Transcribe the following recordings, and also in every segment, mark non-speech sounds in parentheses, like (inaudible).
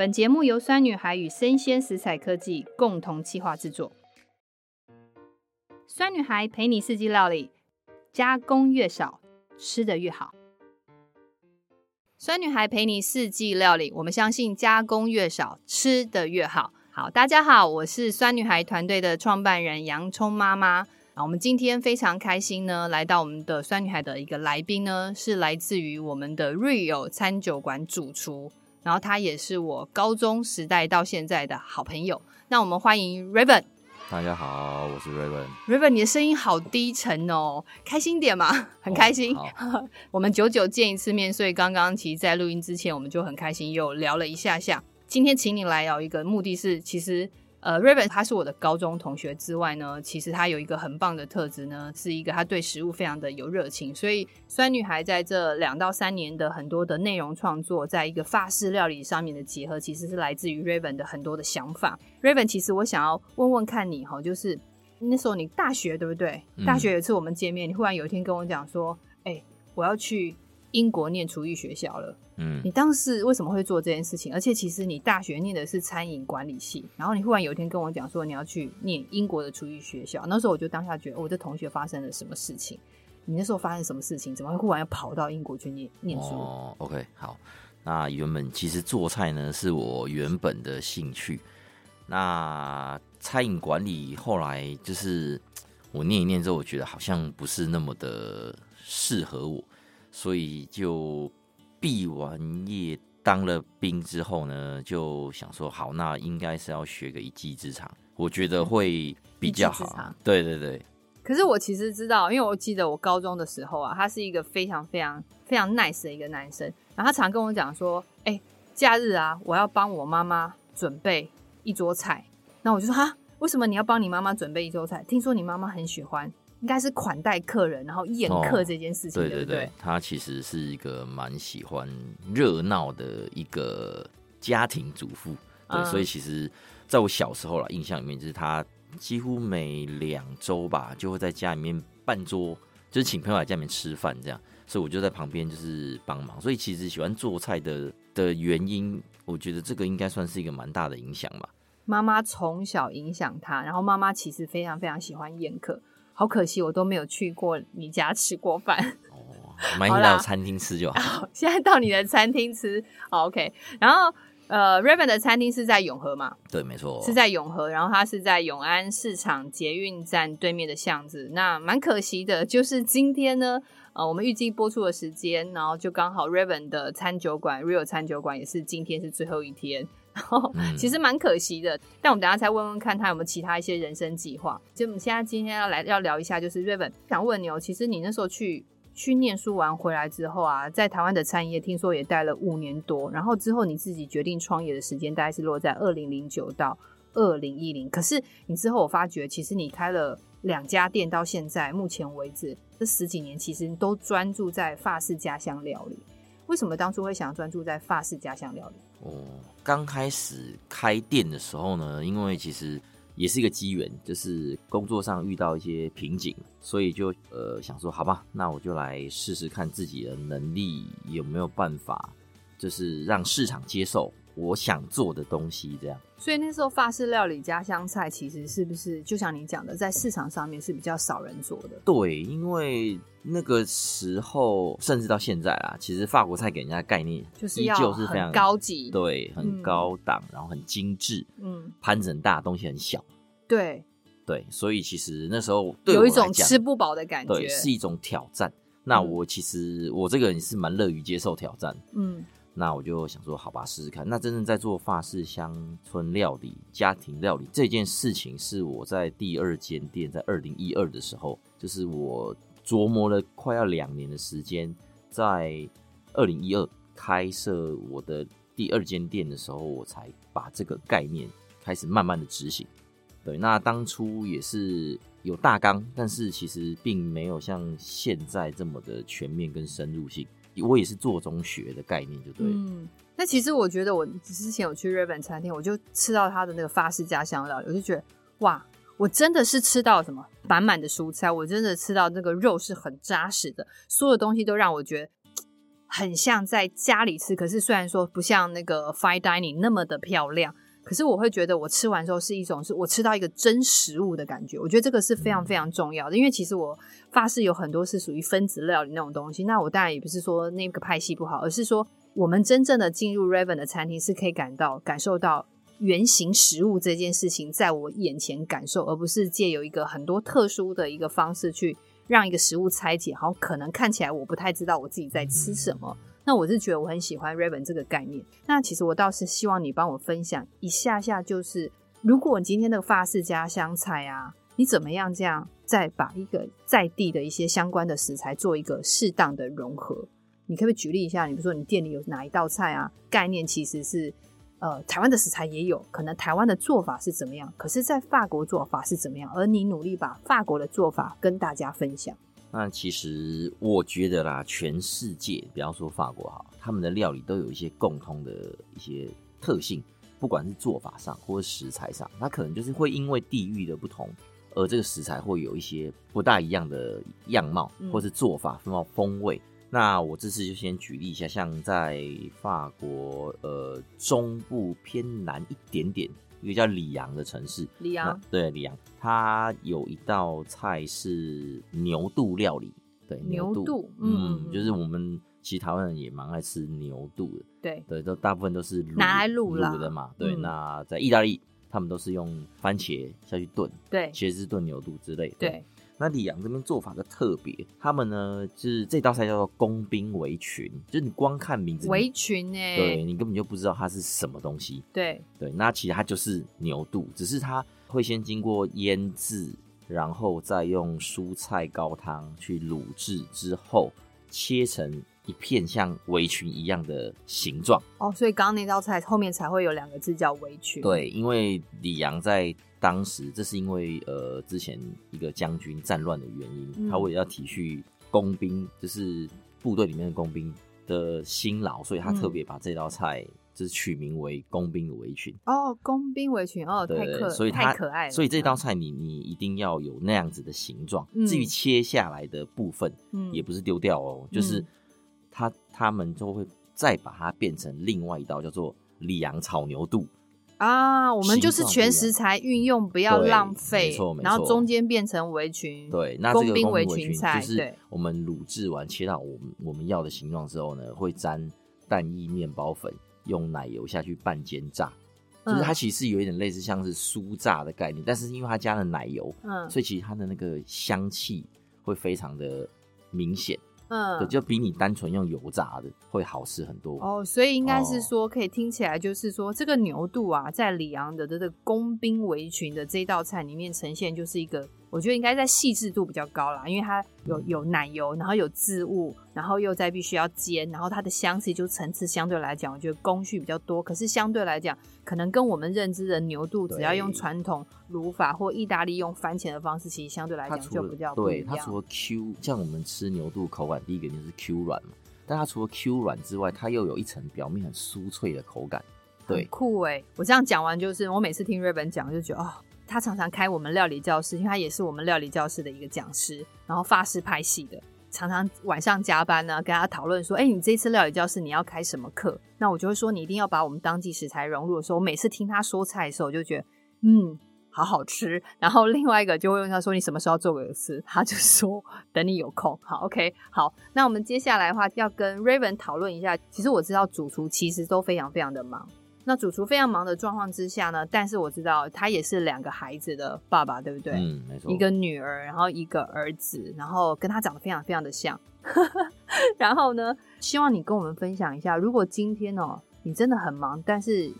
本节目由酸女孩与生鲜食材科技共同企划制作。酸女孩陪你四季料理，加工越少，吃得越好。酸女孩陪你四季料理，我们相信加工越少，吃得越好。好，大家好，我是酸女孩团队的创办人洋葱妈妈。我们今天非常开心呢，来到我们的酸女孩的一个来宾呢，是来自于我们的 Rio 餐酒馆主厨。然后他也是我高中时代到现在的好朋友。那我们欢迎 Raven。大家好，我是 Raven。Raven，你的声音好低沉哦，开心点嘛，很开心。哦、(laughs) 我们久久见一次面，所以刚刚其实，在录音之前，我们就很开心又聊了一下下。今天请你来聊一个目的是，其实。呃，Raven 他是我的高中同学之外呢，其实他有一个很棒的特质呢，是一个他对食物非常的有热情。所以酸女孩在这两到三年的很多的内容创作，在一个法式料理上面的结合，其实是来自于 Raven 的很多的想法。Raven，其实我想要问问看你哈，就是那时候你大学对不对？嗯、大学有一次我们见面，你忽然有一天跟我讲说，哎、欸，我要去英国念厨艺学校了。嗯，你当时为什么会做这件事情？而且其实你大学念的是餐饮管理系，然后你忽然有一天跟我讲说你要去念英国的厨艺学校，那时候我就当下觉得，我的同学发生了什么事情？你那时候发生什么事情？怎么会忽然要跑到英国去念念书？哦，OK，好，那原本其实做菜呢是我原本的兴趣，那餐饮管理后来就是我念一念之后，我觉得好像不是那么的适合我，所以就。毕完业当了兵之后呢，就想说好，那应该是要学个一技之长，我觉得会比较好。对对对。可是我其实知道，因为我记得我高中的时候啊，他是一个非常非常非常 nice 的一个男生，然后他常跟我讲说：“哎、欸，假日啊，我要帮我妈妈准备一桌菜。”那我就说：“哈，为什么你要帮你妈妈准备一桌菜？听说你妈妈很喜欢。”应该是款待客人，然后宴客这件事情，哦、对对对，对他其实是一个蛮喜欢热闹的一个家庭主妇，对，嗯、所以其实在我小时候啦，印象里面就是他几乎每两周吧，就会在家里面办桌，就是请朋友来家里面吃饭这样，所以我就在旁边就是帮忙，所以其实喜欢做菜的的原因，我觉得这个应该算是一个蛮大的影响吧。妈妈从小影响他，然后妈妈其实非常非常喜欢宴客。好可惜，我都没有去过你家吃过饭。哦，买你到餐厅吃就好。(laughs) 好，现在到你的餐厅吃，好 OK。然后，呃，Raven 的餐厅是在永和嘛？对，没错，是在永和。然后它是在永安市场捷运站对面的巷子。那蛮可惜的，就是今天呢，呃，我们预计播出的时间，然后就刚好 Raven 的餐酒馆 Real 餐酒馆也是今天是最后一天。然后其实蛮可惜的，嗯、但我们等下再问问看他有没有其他一些人生计划。就我们现在今天要来要聊一下，就是 Raven 想问你哦，其实你那时候去去念书完回来之后啊，在台湾的餐饮业听说也待了五年多，然后之后你自己决定创业的时间大概是落在二零零九到二零一零。可是你之后我发觉，其实你开了两家店，到现在目前为止这十几年，其实都专注在法式家乡料理。为什么当初会想要专注在法式家乡料理？哦，刚开始开店的时候呢，因为其实也是一个机缘，就是工作上遇到一些瓶颈，所以就呃想说，好吧，那我就来试试看自己的能力有没有办法，就是让市场接受。我想做的东西，这样。所以那时候法式料理家乡菜，其实是不是就像你讲的，在市场上面是比较少人做的？对，因为那个时候，甚至到现在啊，其实法国菜给人家的概念就是依旧是非常高级，对，很高档，嗯、然后很精致，嗯，盘子很大，东西很小，对，对，所以其实那时候对有一种吃不饱的感觉，对，是一种挑战。那我其实、嗯、我这个人是蛮乐于接受挑战，嗯。那我就想说，好吧，试试看。那真正在做法式乡村料理、家庭料理这件事情，是我在第二间店，在二零一二的时候，就是我琢磨了快要两年的时间，在二零一二开设我的第二间店的时候，我才把这个概念开始慢慢的执行。对，那当初也是有大纲，但是其实并没有像现在这么的全面跟深入性。我也是做中学的概念，就对。嗯，那其实我觉得，我之前有去日本餐厅，我就吃到他的那个法式家乡料理，我就觉得哇，我真的是吃到什么满满的蔬菜，我真的吃到那个肉是很扎实的，所有东西都让我觉得很像在家里吃，可是虽然说不像那个 fine dining 那么的漂亮，可是我会觉得我吃完之后是一种是我吃到一个真食物的感觉。我觉得这个是非常非常重要的，因为其实我法式有很多是属于分子料理那种东西。那我当然也不是说那个派系不好，而是说我们真正的进入 Raven 的餐厅是可以感到感受到原型食物这件事情在我眼前感受，而不是借由一个很多特殊的一个方式去。让一个食物拆解，好，可能看起来我不太知道我自己在吃什么。那我是觉得我很喜欢 Raven 这个概念。那其实我倒是希望你帮我分享一下下，就是如果你今天的法式家香菜啊，你怎么样这样再把一个在地的一些相关的食材做一个适当的融合？你可不可以举例一下？你比如说你店里有哪一道菜啊？概念其实是。呃，台湾的食材也有可能，台湾的做法是怎么样？可是，在法国做法是怎么样？而你努力把法国的做法跟大家分享。那其实我觉得啦，全世界，比方说法国哈，他们的料理都有一些共通的一些特性，不管是做法上或者食材上，它可能就是会因为地域的不同，而这个食材会有一些不大一样的样貌，或是做法风貌风味。那我这次就先举例一下，像在法国呃中部偏南一点点，一个叫里昂的城市。里昂，对，里昂，它有一道菜是牛肚料理。对，牛肚，牛肚嗯，嗯，就是我们其实台湾人也蛮爱吃牛肚的。对，对，都大部分都是拿来卤的嘛。对，嗯、那在意大利，他们都是用番茄下去炖，对，茄子炖牛肚之类的。对。那里昂这边做法的特别，他们呢就是这道菜叫做工兵围裙，就是你光看名字围裙哎，对，你根本就不知道它是什么东西。对对，那其实它就是牛肚，只是它会先经过腌制，然后再用蔬菜高汤去卤制之后，切成一片像围裙一样的形状。哦，所以刚刚那道菜后面才会有两个字叫围裙。对，因为李阳在。当时这是因为呃之前一个将军战乱的原因，嗯、他为了要体恤工兵，就是部队里面的工兵的辛劳，所以他特别把这道菜就是取名为工兵的围裙。哦，工兵围裙哦，太可所以太可爱了。所以这道菜你你一定要有那样子的形状。嗯、至于切下来的部分，嗯，也不是丢掉哦，嗯、就是他他们就会再把它变成另外一道叫做里昂炒牛肚。啊，我们就是全食材运用，不要浪费，没错没错。然后中间变成围裙，对，那这个围裙菜就是我们卤制完切到我们我们要的形状之后呢，会沾蛋液面包粉，用奶油下去半煎炸，嗯、就是它其实有一点类似像是酥炸的概念，但是因为它加了奶油，嗯，所以其实它的那个香气会非常的明显。嗯，对，就比你单纯用油炸的会好吃很多哦。所以应该是说，可以听起来就是说，这个牛肚啊，在里昂的这个工兵围裙的这道菜里面呈现，就是一个。我觉得应该在细致度比较高啦，因为它有有奶油，然后有渍物，然后又在必须要煎，然后它的香气就层次相对来讲，我觉得工序比较多。可是相对来讲，可能跟我们认知的牛肚，只要用传统卤法或意大利用番茄的方式，其实相对来讲就比较不一样。对，它除了 Q，像我们吃牛肚口感，第一个就是 Q 软嘛，但它除了 Q 软之外，它又有一层表面很酥脆的口感。对，酷哎！我这样讲完，就是我每次听 Raven 讲，就觉得哦。他常常开我们料理教室，因为他也是我们料理教室的一个讲师，然后法式拍戏的，常常晚上加班呢，跟他讨论说：“哎、你这次料理教室你要开什么课？”那我就会说：“你一定要把我们当季食材融入的时候，我每次听他说菜的时候，我就觉得嗯，好好吃。”然后另外一个就会问他说：“你什么时候做给我吃？”他就说：“等你有空。”好，OK，好。那我们接下来的话要跟 Raven 讨论一下。其实我知道主厨其实都非常非常的忙。那主厨非常忙的状况之下呢，但是我知道他也是两个孩子的爸爸，对不对？嗯，没错。一个女儿，然后一个儿子，然后跟他长得非常非常的像。(laughs) 然后呢，希望你跟我们分享一下，如果今天哦，你真的很忙，但是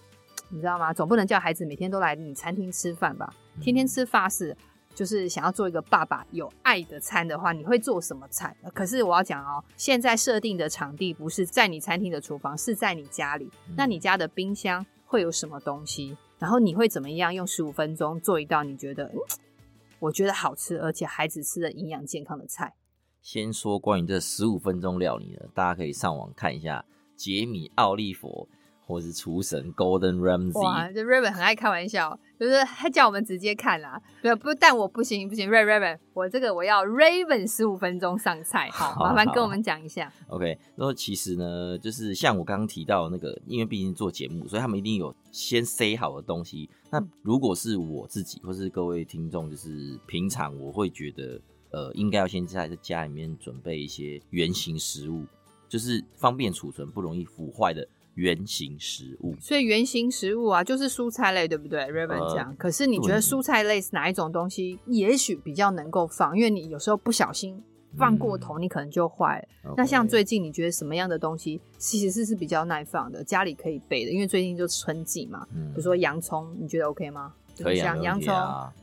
你知道吗？总不能叫孩子每天都来你餐厅吃饭吧？天天吃法式。就是想要做一个爸爸有爱的餐的话，你会做什么菜？可是我要讲哦，现在设定的场地不是在你餐厅的厨房，是在你家里。那你家的冰箱会有什么东西？然后你会怎么样用十五分钟做一道你觉得，我觉得好吃，而且孩子吃的营养健康的菜？先说关于这十五分钟料理呢，大家可以上网看一下杰米奥利佛或是厨神 Golden Ramsay。哇，这 Raven 很爱开玩笑，就是他叫我们直接看啦。对，不，但我不行不行，Raven，我这个我要 Raven 十五分钟上菜，好，好 (laughs) 麻烦跟我们讲一下。OK，那么其实呢，就是像我刚刚提到那个，因为毕竟做节目，所以他们一定有先塞好的东西。那如果是我自己，或是各位听众，就是平常我会觉得，呃，应该要先在家里面准备一些圆形食物，就是方便储存、不容易腐坏的。原形食物，所以原形食物啊，就是蔬菜类，对不对？Raven 讲、呃，可是你觉得蔬菜类是哪一种东西，也许比较能够放？因为你有时候不小心放过头，你可能就坏了。嗯、那像最近，你觉得什么样的东西其实是是比较耐放的，家里可以备的？因为最近就春季嘛，嗯、比如说洋葱，你觉得 OK 吗？可以像洋葱，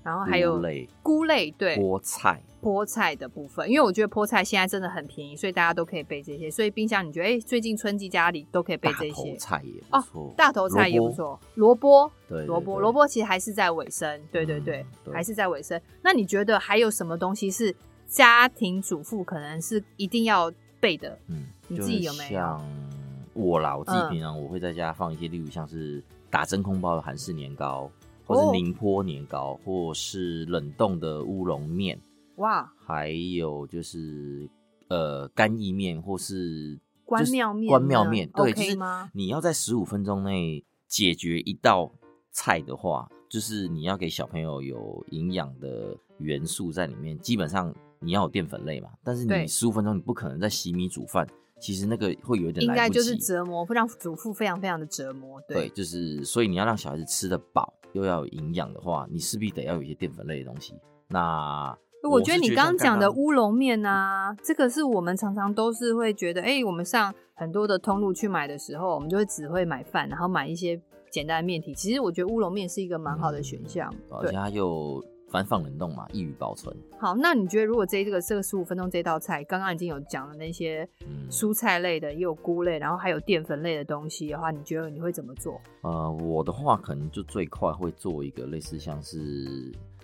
然后还有菇类，菇类对，菠菜，菠菜的部分，因为我觉得菠菜现在真的很便宜，所以大家都可以备这些。所以冰箱你觉得，哎、欸，最近春季家里都可以备这些。菜也不错，哦，大头菜也不错，萝卜，对，萝卜，萝卜其实还是在尾声，对对对，还是在尾声。那你觉得还有什么东西是家庭主妇可能是一定要备的？嗯，你自己有没有？像我啦，我自己平常我会在家放一些，例如像是打真空包的韩式年糕。或是宁波年糕，哦、或是冷冻的乌龙面，哇，还有就是呃干意面，或是关庙面，关庙面，对，OK 吗？你要在十五分钟内解决一道菜的话，就是你要给小朋友有营养的元素在里面，基本上你要有淀粉类嘛。但是你十五分钟你不可能在洗米煮饭。其实那个会有点应该就是折磨，会让主妇非常非常的折磨。对，对，就是所以你要让小孩子吃得饱又要有营养的话，你势必得要有一些淀粉类的东西。那我觉得你刚刚讲的乌龙面啊，这个是我们常常都是会觉得，哎、欸，我们上很多的通路去买的时候，我们就会只会买饭，然后买一些简单的面体。其实我觉得乌龙面是一个蛮好的选项，嗯、对而且它又。反正放冷冻嘛，易于保存。好，那你觉得如果这这个这个十五分钟这道菜，刚刚已经有讲了那些蔬菜类的，也有菇类，然后还有淀粉类的东西的话，你觉得你会怎么做？呃，我的话可能就最快会做一个类似像是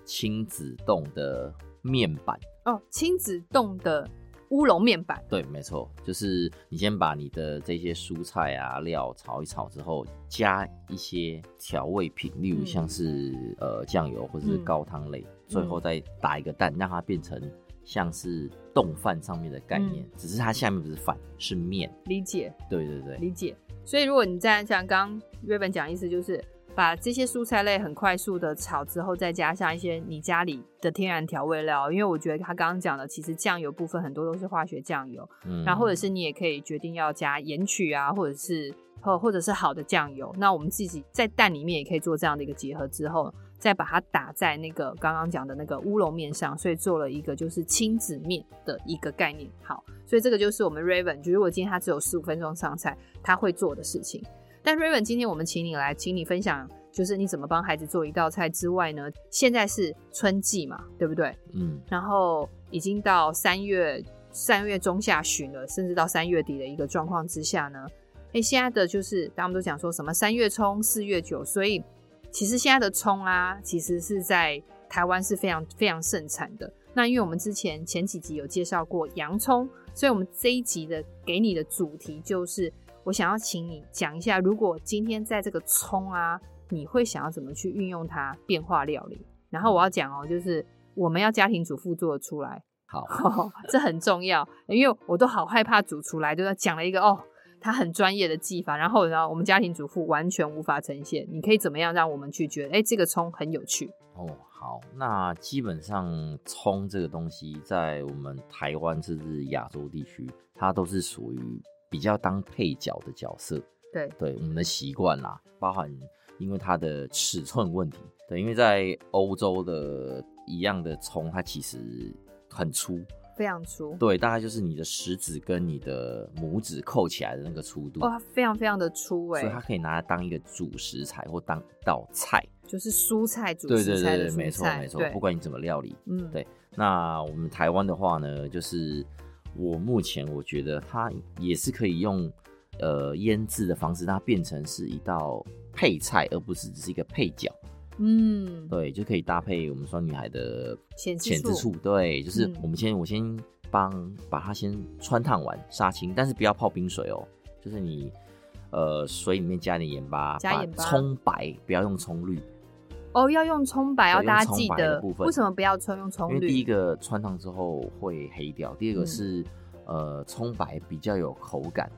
亲子冻的面板哦，亲子冻的。乌龙面板，对，没错，就是你先把你的这些蔬菜啊料炒一炒之后，加一些调味品，例如像是、嗯、呃酱油或者是高汤类，嗯、最后再打一个蛋，让它变成像是冻饭上面的概念，嗯、只是它下面不是饭，是面。理解，对对对，理解。所以如果你在像刚刚 Raven 讲，意思就是。把这些蔬菜类很快速的炒之后，再加上一些你家里的天然调味料，因为我觉得他刚刚讲的，其实酱油部分很多都是化学酱油，嗯，然后或者是你也可以决定要加盐曲啊，或者是或或者是好的酱油，那我们自己在蛋里面也可以做这样的一个结合之后，再把它打在那个刚刚讲的那个乌龙面上，所以做了一个就是亲子面的一个概念。好，所以这个就是我们 Raven，就如果今天他只有十五分钟上菜，他会做的事情。但 Raven，今天我们请你来，请你分享，就是你怎么帮孩子做一道菜之外呢？现在是春季嘛，对不对？嗯。然后已经到三月三月中下旬了，甚至到三月底的一个状况之下呢，哎，现在的就是大家都讲说什么三月葱四月韭，所以其实现在的葱啊，其实是在台湾是非常非常盛产的。那因为我们之前前几集有介绍过洋葱，所以我们这一集的给你的主题就是。我想要请你讲一下，如果今天在这个葱啊，你会想要怎么去运用它变化料理？然后我要讲哦，就是我们要家庭主妇做得出来，好、(laughs) 哦，这很重要，因为我都好害怕煮出来，就是讲了一个哦，他很专业的技法，然后然后我们家庭主妇完全无法呈现。你可以怎么样让我们去觉得，哎，这个葱很有趣？哦，好，那基本上葱这个东西，在我们台湾甚至亚洲地区，它都是属于。比较当配角的角色，对。对，我们的习惯啦，包含因为它的尺寸问题，对，因为在欧洲的一样的葱，它其实很粗，非常粗，对，大概就是你的食指跟你的拇指扣起来的那个粗度，哇，非常非常的粗哎，所以它可以拿来当一个主食材或当一道菜，就是蔬菜主食材的蔬菜，没错没错，对不管你怎么料理，嗯，对，那我们台湾的话呢，就是。我目前我觉得它也是可以用，呃，腌制的方式，它变成是一道配菜，而不是只是一个配角。嗯，对，就可以搭配我们双女孩的浅之处。对，就是我们先，嗯、我先帮把它先穿烫完杀青，但是不要泡冰水哦。就是你，呃水里面加点盐巴，加盐巴，葱白不要用葱绿。哦，要用葱白，要大家记得。为什么不要葱用葱绿？因为第一个穿烫之后会黑掉，第二个是、嗯、呃葱白比较有口感。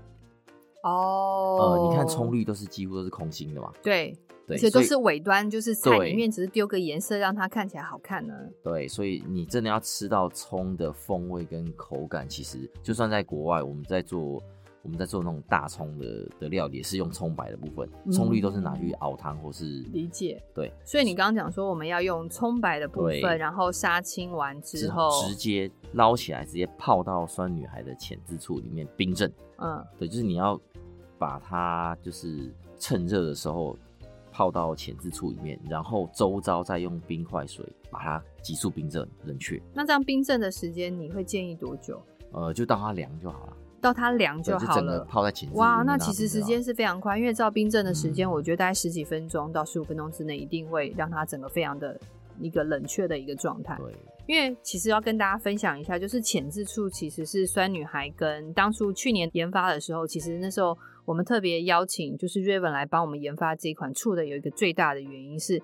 哦。呃，你看葱绿都是几乎都是空心的嘛。对。对，而且都是尾端，就是菜里面只是丢个颜色，让它看起来好看呢。对，所以你真的要吃到葱的风味跟口感，其实就算在国外，我们在做我们在做那种大葱的的料理，也是用葱白的部分，葱绿都是拿去熬汤或是。理解。对，所以你刚刚讲说我们要用葱白的部分，然后杀青完之后直接捞起来，直接泡到酸女孩的浅渍醋里面冰镇。嗯，对，就是你要把它就是趁热的时候。泡到浅渍醋里面，然后周遭再用冰块水把它急速冰镇冷却。那这样冰镇的时间你会建议多久？呃，就到它凉就好了。到它凉就好了。泡在。哇，那其实时间是非常快，因为照冰镇的时间，我觉得大概十几分钟到十五分钟之内，一定会让它整个非常的一个冷却的一个状态。对。因为其实要跟大家分享一下，就是浅渍醋其实是酸女孩跟当初去年研发的时候，其实那时候。我们特别邀请就是 Raven 来帮我们研发这一款醋的，有一个最大的原因是，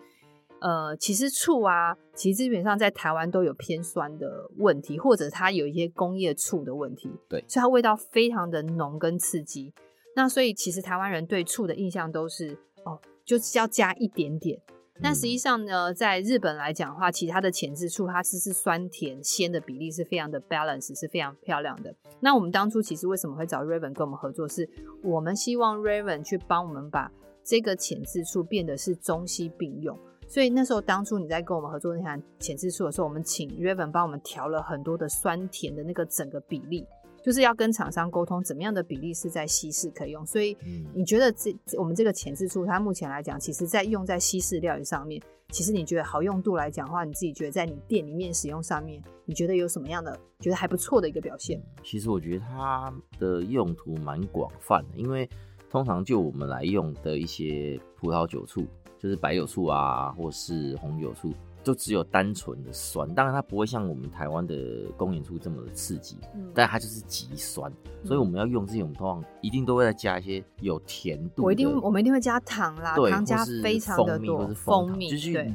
呃，其实醋啊，其实基本上在台湾都有偏酸的问题，或者它有一些工业醋的问题，对，所以它味道非常的浓跟刺激。那所以其实台湾人对醋的印象都是，哦，就是要加一点点。那实际上呢，在日本来讲的话，其他的前置醋它是是酸甜鲜的比例是非常的 balance，是非常漂亮的。那我们当初其实为什么会找 Raven 跟我们合作，是我们希望 Raven 去帮我们把这个前置醋变得是中西并用。所以那时候当初你在跟我们合作那款浅渍醋的时候，我们请 Raven 帮我们调了很多的酸甜的那个整个比例。就是要跟厂商沟通怎么样的比例是在西式可以用，所以你觉得这我们这个浅渍醋，它目前来讲，其实在用在西式料理上面，其实你觉得好用度来讲的话，你自己觉得在你店里面使用上面，你觉得有什么样的觉得还不错的一个表现？其实我觉得它的用途蛮广泛的，因为通常就我们来用的一些葡萄酒醋，就是白酒醋啊，或是红酒醋。就只有单纯的酸，当然它不会像我们台湾的工业醋这么的刺激，嗯，但它就是极酸，嗯，所以我们要用这种通常一定都会再加一些有甜度。我一定，我们一定会加糖啦，糖加非常的多，或是蜂蜜，就是去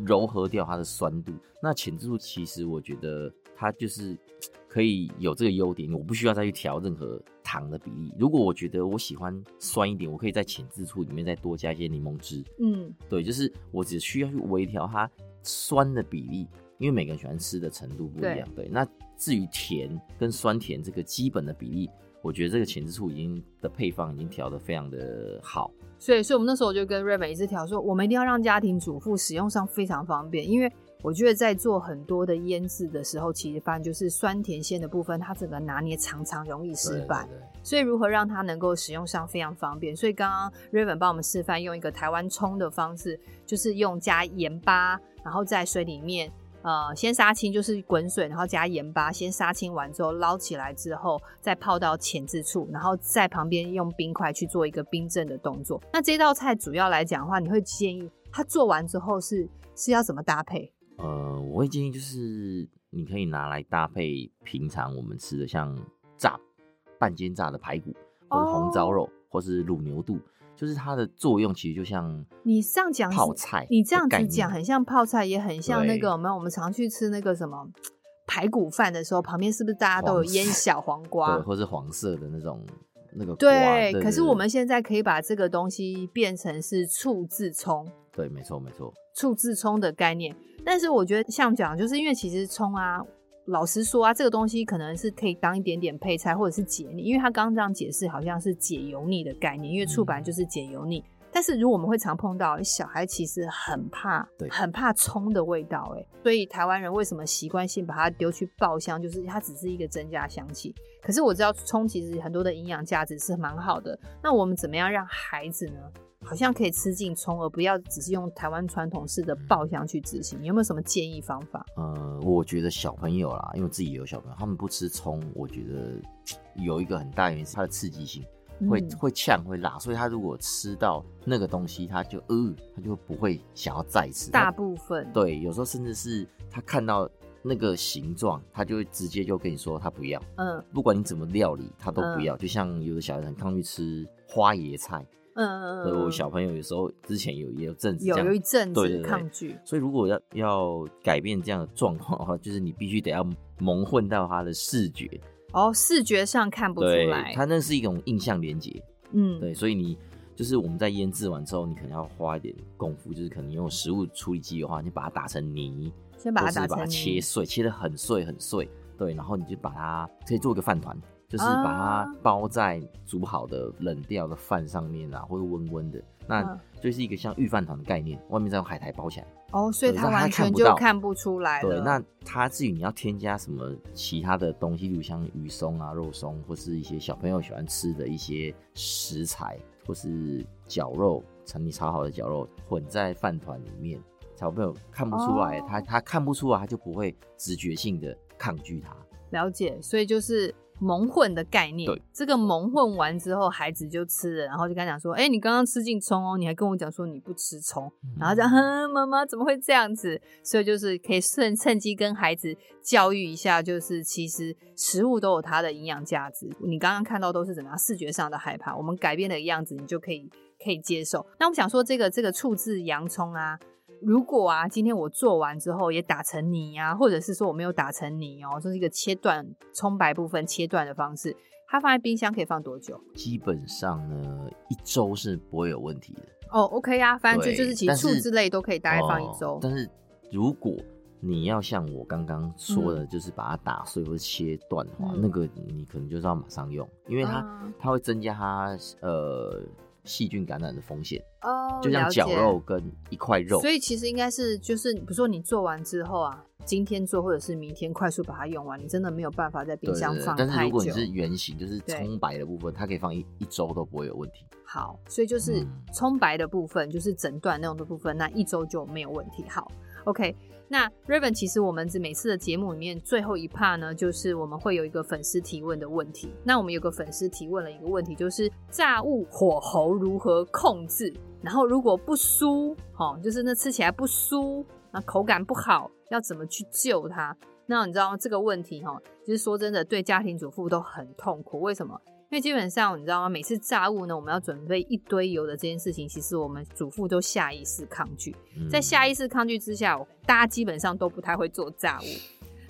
柔和掉它的酸度。那浅渍醋其实我觉得它就是可以有这个优点，我不需要再去调任何糖的比例。如果我觉得我喜欢酸一点，我可以在浅汁醋里面再多加一些柠檬汁。嗯，对，就是我只需要去微调它。酸的比例，因为每个人喜欢吃的程度不一样。对，对，那至于甜跟酸甜这个基本的比例，我觉得这个浅渍醋已经的配方已经调的非常的好。所以，所以我们那时候就跟 Raven 一直调说，我们一定要让家庭主妇使用上非常方便，因为。我觉得在做很多的腌制的时候，其实发现就是酸甜鲜的部分，它整个拿捏常常容易失败。对对对。所以如何让它能够使用上非常方便？所以刚刚 Raven 帮我们示范用一个台湾葱的方式，就是用加盐巴，然后在水里面呃先杀青，就是滚水，然后加盐巴，先杀青完之后捞起来之后，再泡到浅渍醋，然后在旁边用冰块去做一个冰镇的动作。那这道菜主要来讲的话，你会建议它做完之后是是要怎么搭配？呃，我会建议就是你可以拿来搭配平常我们吃的，像炸、半煎炸的排骨，或者红烧肉，或是卤牛肚，就是它的作用其实就像你这样讲泡菜，你这样子讲很像泡菜，也很像那个我们我们常去吃那个什么排骨饭的时候，旁边是不是大家都有腌小黄瓜，对，或是黄色的那种那个对，可是我们现在可以把这个东西变成是醋渍葱，对，没错没错，醋渍葱的概念。但是我觉得像讲，就是因为其实葱啊，老实说啊，这个东西可能是可以当一点点配菜，或者是解腻。因为他刚刚这样解释，好像是解油腻的概念，因为醋本来就是解油腻。嗯。但是如果我们会常碰到小孩，其实很怕，对，很怕葱的味道，哎，所以台湾人为什么习惯性把它丢去爆香，就是它只是一个增加香气。可是我知道葱其实很多的营养价值是蛮好的。那我们怎么样让孩子呢？好像可以吃进葱，而不要只是用台湾传统式的爆香去执行。你有没有什么建议方法？呃，我觉得小朋友啦，因为自己也有小朋友，他们不吃葱，我觉得有一个很大原因是它的刺激性，会、嗯、会呛会辣，所以他如果吃到那个东西，他就呃，他就不会想要再吃。大部分对，有时候甚至是他看到那个形状，他就会直接就跟你说他不要。嗯，不管你怎么料理，他都不要。嗯、就像有的小孩很抗拒吃花椰菜。嗯嗯嗯。我小朋友有时候之前有也有阵子有有一阵子抗拒。所以如果要要改变这样的状况的话，就是你必须得要蒙混到他的视觉。哦，视觉上看不出来。他那是一种印象连接。嗯，对，所以你。就是我们在腌制完之后，你可能要花一点功夫，就是可能用食物处理机的话，你把它打成泥，先把它打成泥，把它切碎，切的很碎很碎，对，然后你就把它可以做一个饭团，就是把它包在煮好的冷掉的饭上面啊，或者温温的，那就是一个像御饭团的概念，外面再用海苔包起来。哦，所以它完全就看不出来。对，那它至于你要添加什么其他的东西，比如像鱼松啊、肉松，或是一些小朋友喜欢吃的一些食材。或是绞肉，成你炒好的绞肉混在饭团里面，小朋友看不出来，他他看不出来，他就不会直觉性的抗拒它。了解，所以就是。蒙混的概念，对，这个蒙混完之后，孩子就吃了，然后就跟他讲说：“哎、欸，你刚刚吃进葱哦，你还跟我讲说你不吃葱。嗯”然后讲：“哼，妈妈怎么会这样子？”所以就是可以趁趁机跟孩子教育一下，就是其实食物都有它的营养价值。你刚刚看到都是怎么样视觉上的害怕，我们改变的样子，你就可以可以接受。那我们想说，这个这个处置洋葱啊。如果啊，今天我做完之后也打成泥啊，或者是说我没有打成泥哦，这是一个切断葱白部分切断的方式，它放在冰箱可以放多久？基本上呢，一周是不会有问题的。哦，OK 啊，反正就就是其实醋之类都可以大概放一周。哦，但是如果你要像我刚刚说的，就是把它打碎或者切断的话，嗯，那个你可能就是要马上用，因为它，嗯，它会增加它呃。细菌感染的风险哦，oh, 就像绞肉跟一块肉，所以其实应该是就是，比如说你做完之后啊，今天做或者是明天快速把它用完，你真的没有办法在冰箱放太久。但是如果你是圆形，就是葱白的部分，它可以放一一周都不会有问题。好，所以就是葱白的部分，就是整段那种的部分，那一周就没有问题。好，OK。那 Raven，其实我们这每次的节目里面最后一 part 呢，就是我们会有一个粉丝提问的问题。那我们有个粉丝提问了一个问题，就是炸物火候如何控制？然后如果不酥，哦，就是那吃起来不酥，那口感不好，要怎么去救它？那你知道这个问题哈，就是说真的，对家庭主妇都很痛苦。为什么？因为基本上你知道吗？每次炸物呢，我们要准备一堆油的这件事情，其实我们主妇都下意识抗拒。在下意识抗拒之下，大家基本上都不太会做炸物。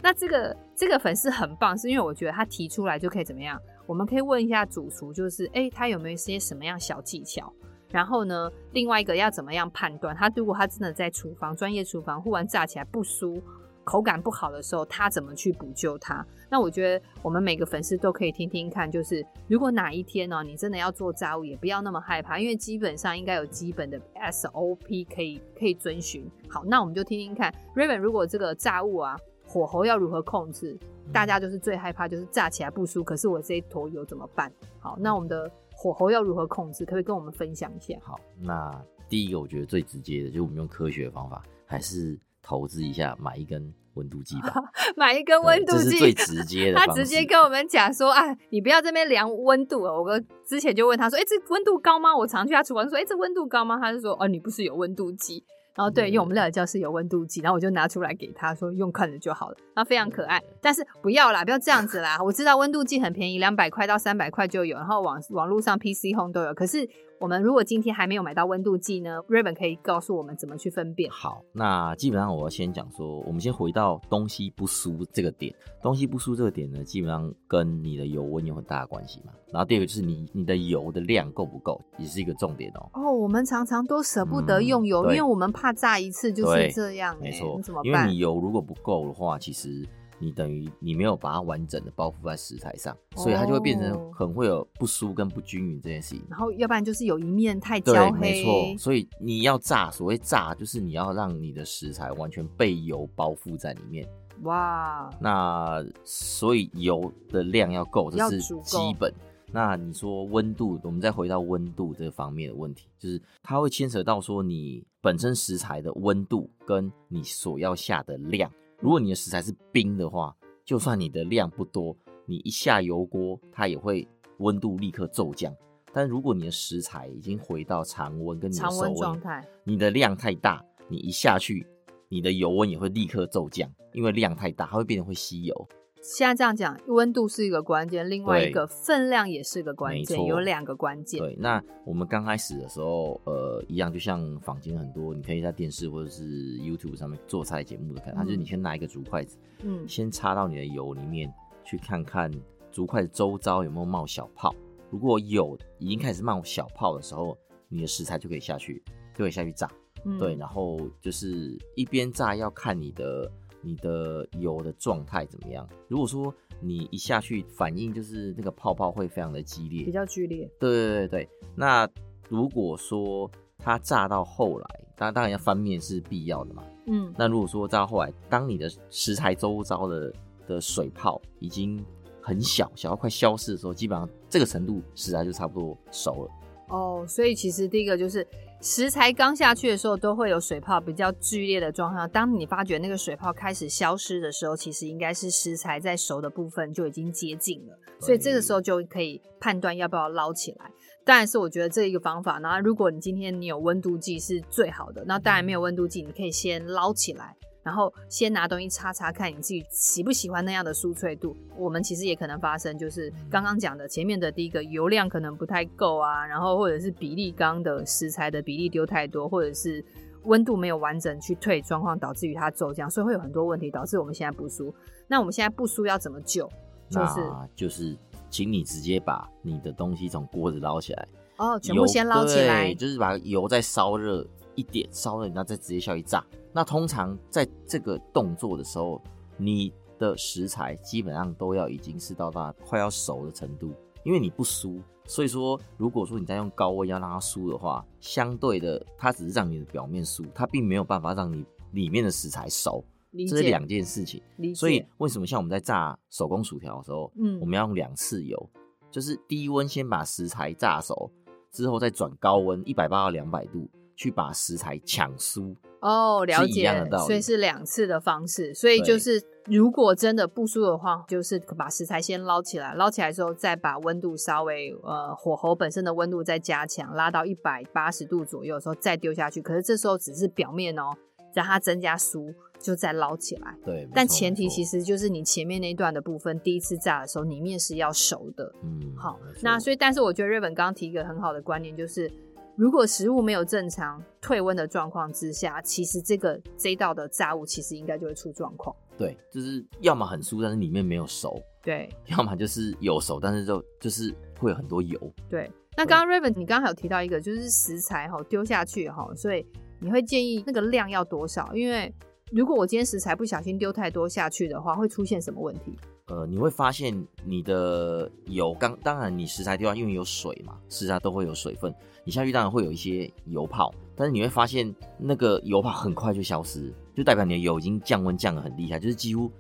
那这个这个粉丝很棒，是因为我觉得他提出来就可以怎么样？我们可以问一下主厨，就是哎、欸，他有没有一些什么样小技巧？然后呢，另外一个要怎么样判断？他如果他真的在厨房专业厨房，忽然炸起来不酥。口感不好的时候，他怎么去补救它？那我觉得我们每个粉丝都可以听听看，就是如果哪一天呢、你真的要做炸物，也不要那么害怕，因为基本上应该有基本的 SOP 可以可以遵循。好，那我们就听听看，Raven，如果这个炸物啊，火候要如何控制？大家就是最害怕就是炸起来不酥，可是我这一坨油怎么办？好，那我们的火候要如何控制？可不可以跟我们分享一下？好，那第一个我觉得最直接的，就是我们用科学的方法，还是。投资一下，买一根温度计吧。(laughs) 买一根温度计，这是最直接的。他直接跟我们讲说啊，你不要这边量温度了。我哥之前就问他说，哎、欸，这温度高吗？我常去他厨房说，哎、欸，这温度高吗？他就说，哦，你不是有温度计？然后对，因为我们料理教室有温度计，然后我就拿出来给他说，用看着就好了。然后非常可爱，但是不要啦，不要这样子啦。我知道温度计很便宜，两百块到三百块就有，然后网网络上 PC Home 都有，可是。我们如果今天还没有买到温度计呢，Raven 可以告诉我们怎么去分辨。好，那基本上我要先讲说，我们先回到东西不酥这个点。东西不酥这个点呢，基本上跟你的油温有很大的关系嘛。然后第二个就是你你的油的量够不够，也是一个重点哦。哦，我们常常都舍不得用油，嗯、因为我们怕炸一次就是这样、欸。没错，怎么办？因为你油如果不够的话，其实。你等于你没有把它完整的包覆在食材上，所以它就会变成很会有不酥跟不均匀这件事情。然后要不然就是有一面太焦黑。对，没错。所以你要炸，所谓炸就是你要让你的食材完全被油包覆在里面。哇。那所以油的量要够，这是基本。那你说温度，我们再回到温度这方面的问题，就是它会牵扯到说你本身食材的温度跟你所要下的量。如果你的食材是冰的话，就算你的量不多，你一下油锅，它也会温度立刻骤降。但如果你的食材已经回到常温跟你的熟温，你的量太大，你一下去，你的油温也会立刻骤降，因为量太大，它会变得会吸油。现在这样讲，温度是一个关键，另外一个分量也是个关键，有两个关键。对，那我们刚开始的时候，呃，一样，就像坊间很多，你可以在电视或者是 YouTube 上面做菜节目的看，它、嗯、就是你先拿一个竹筷子，嗯，先插到你的油里面去看看竹筷子周遭有没有冒小泡，如果有已经开始冒小泡的时候，你的食材就可以下去，就可以下去炸。嗯、对，然后就是一边炸要看你的。你的油的状态怎么样？如果说你一下去反应就是那个泡泡会非常的激烈，比较剧烈。对对对对。那如果说它炸到后来，当然当然要翻面是必要的嘛。嗯。那如果说炸到后来，当你的食材周遭的的水泡已经很小，小到快消失的时候，基本上这个程度食材就差不多熟了。哦，所以其实第一个就是。食材刚下去的时候都会有水泡比较剧烈的状况，当你发觉那个水泡开始消失的时候，其实应该是食材在熟的部分就已经接近了，所以这个时候就可以判断要不要捞起来。当然是我觉得这一个方法，那如果你今天你有温度计是最好的，那当然没有温度计，你可以先捞起来。然后先拿东西擦擦看，你自己喜不喜欢那样的酥脆度。我们其实也可能发生，就是刚刚讲的前面的第一个油量可能不太够啊，然后或者是比例缸的食材的比例丢太多，或者是温度没有完整去退状况，导致于它骤降，所以会有很多问题导致我们现在不酥。那我们现在不酥要怎么救？就是就是，请你直接把你的东西从锅子捞起来哦，全部先捞起来，就是把油再烧热一点，烧了然后再直接下去炸。那通常在这个动作的时候，你的食材基本上都要已经是到达快要熟的程度，因为你不酥，所以说如果说你在用高温要让它酥的话，相对的它只是让你的表面酥，它并没有办法让你里面的食材熟，这是两件事情。所以为什么像我们在炸手工薯条的时候，嗯，我们要用两次油，就是低温先把食材炸熟，之后再转高温一百八到两百度。去把食材抢酥哦，了解，所以是两次的方式。所以就是如果真的不酥的话，就是把食材先捞起来，捞起来之后再把温度稍微呃火候本身的温度再加强，拉到一百八十度左右的时候再丢下去。可是这时候只是表面哦，让它增加酥，就再捞起来。对，但前提其实就是你前面那一段的部分，第一次炸的时候里面是要熟的。嗯，好，那所以但是我觉得 Raven 刚刚提一个很好的观念，就是。如果食物没有正常退温的状况之下，其实这个这一道的炸物其实应该就会出状况。对，就是要么很酥，但是里面没有熟；对，要么就是有熟，但是就就是会有很多油。对，那刚刚 Raven 你刚刚有提到一个，就是食材哈丢下去哈，所以你会建议那个量要多少？因为如果我今天食材不小心丢太多下去的话，会出现什么问题？呃，你会发现你的油刚，当然你食材地方，因为有水嘛，食材都会有水分。你下去当然会有一些油泡，但是你会发现那个油泡很快就消失，就代表你的油已经降温降得很厉害，就是几乎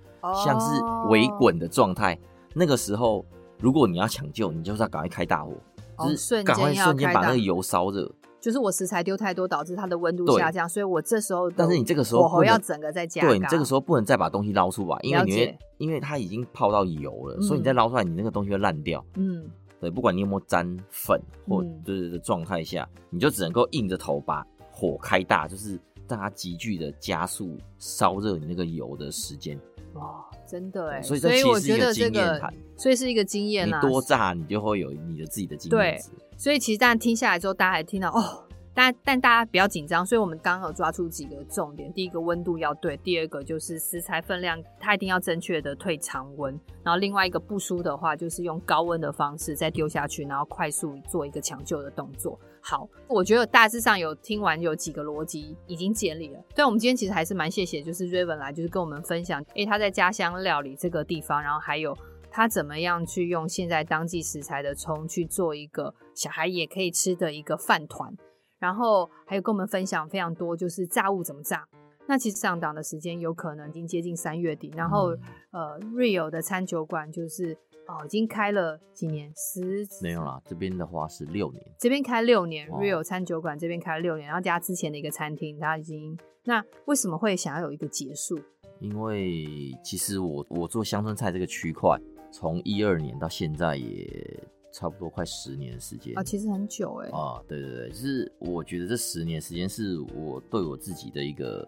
像是微滚的状态。Oh. 那个时候，如果你要抢救，你就是要赶快开大火，oh, 就是赶快瞬间把那个油烧热。就是我食材丢太多，导致它的温度下降，所以我这时候，但是你这个时候火候要整个再加。对，你这个时候不能再把东西捞出来，因为你会因为它已经泡到油了，嗯、所以你再捞出来，你那个东西会烂掉。嗯。对，不管你有没有沾粉或者的状态下，嗯、你就只能够硬着头把火开大，就是让它急剧的加速烧热你那个油的时间。哇，真的哎！所以所以我觉得这个所以是一个经验啊。你多炸，你就会有你的自己的经验。对，所以其实大家听下来之后，大家还听到哦。但但大家不要紧张，所以我们刚刚有抓出几个重点。第一个温度要对，第二个就是食材分量，它一定要正确的退常温。然后另外一个不输的话，就是用高温的方式再丢下去，然后快速做一个抢救的动作。好，我觉得大致上有听完有几个逻辑已经建立了。但我们今天其实还是蛮谢谢，就是 Raven 来就是跟我们分享，诶，他在家乡料理这个地方，然后还有他怎么样去用现在当季食材的葱去做一个小孩也可以吃的一个饭团。然后还有跟我们分享非常多，就是炸物怎么炸。那其实上档的时间有可能已经接近三月底。然后，呃，Rio 的餐酒馆就是哦，已经开了几年？十没有啦，这边的话是六年。这边开六年，Rio 餐酒馆这边开了六年，然后加之前的一个餐厅，它已经。那为什么会想要有一个结束？因为其实我我做乡村菜这个区块，从一二年到现在也。差不多快十年的时间啊，其实很久哎。啊，对对对，就是我觉得这十年时间是我对我自己的一个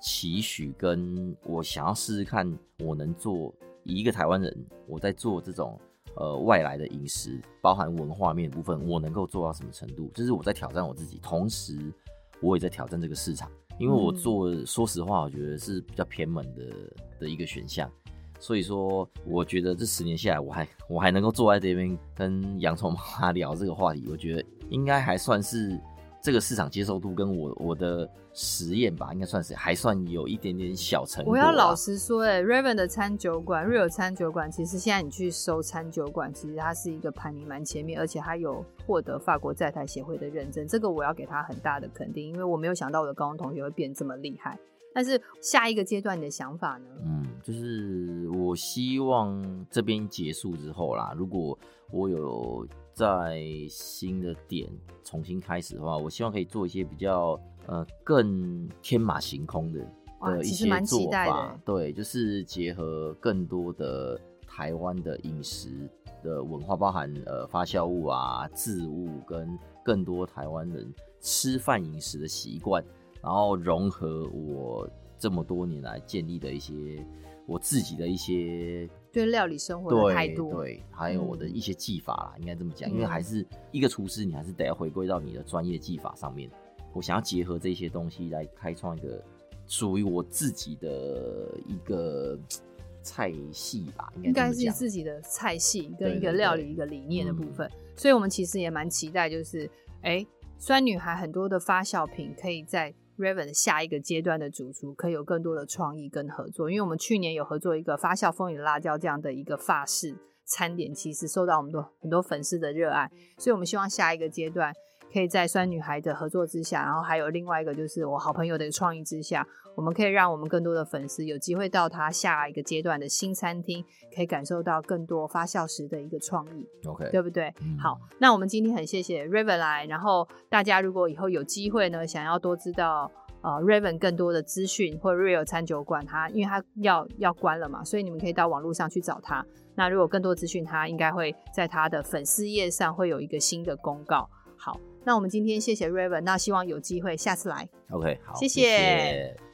期许，跟我想要试试看，我能做一个台湾人，我在做这种呃外来的饮食，包含文化面的部分，我能够做到什么程度？就是我在挑战我自己，同时我也在挑战这个市场，因为我做，嗯、说实话，我觉得是比较偏门的的一个选项。所以说，我觉得这十年下来，我还我还能够坐在这边跟洋葱妈妈聊这个话题，我觉得应该还算是这个市场接受度跟我我的实验吧，应该算是还算有一点点小成果。我要老实说，欸，哎，Raven 的餐酒馆，Real 餐酒馆，其实现在你去搜餐酒馆，其实它是一个排名蛮前面，而且它有获得法国在台协会的认证，这个我要给他很大的肯定，因为我没有想到我的高中同学会变这么厉害。但是下一个阶段你的想法呢？嗯，就是我希望这边结束之后啦，如果我有在新的点重新开始的话，我希望可以做一些比较呃更天马行空的的一些做法。对，就是结合更多的台湾的饮食的文化，包含呃发酵物啊、渍物，跟更多台湾人吃饭饮食的习惯。然后融合我这么多年来建立的一些我自己的一些对料理生活的态度，对，还有我的一些技法啦，嗯、应该这么讲，因为还是一个厨师，你还是得要回归到你的专业技法上面。我想要结合这些东西来开创一个属于我自己的一个菜系吧，应该是自己的菜系跟一个料理一个理念的部分。所以我们其实也蛮期待，就是哎，酸女孩很多的发酵品可以在。Raven 下一个阶段的主厨可以有更多的创意跟合作，因为我们去年有合作一个发酵风雨辣椒这样的一个法式餐点，其实受到我们的很多粉丝的热爱，所以我们希望下一个阶段可以在酸女孩的合作之下，然后还有另外一个就是我好朋友的创意之下，我们可以让我们更多的粉丝有机会到他下一个阶段的新餐厅，可以感受到更多发酵时的一个创意，OK，对不对？嗯、好，那我们今天很谢谢 Raven 来，然后大家如果以后有机会呢，想要多知道。呃，Raven 更多的资讯或 Real 餐酒馆，它因为它要要关了嘛，所以你们可以到网络上去找他。那如果更多资讯，他应该会在他的粉丝页上会有一个新的公告。好，那我们今天谢谢 Raven，那希望有机会下次来。OK，好，谢谢。谢谢。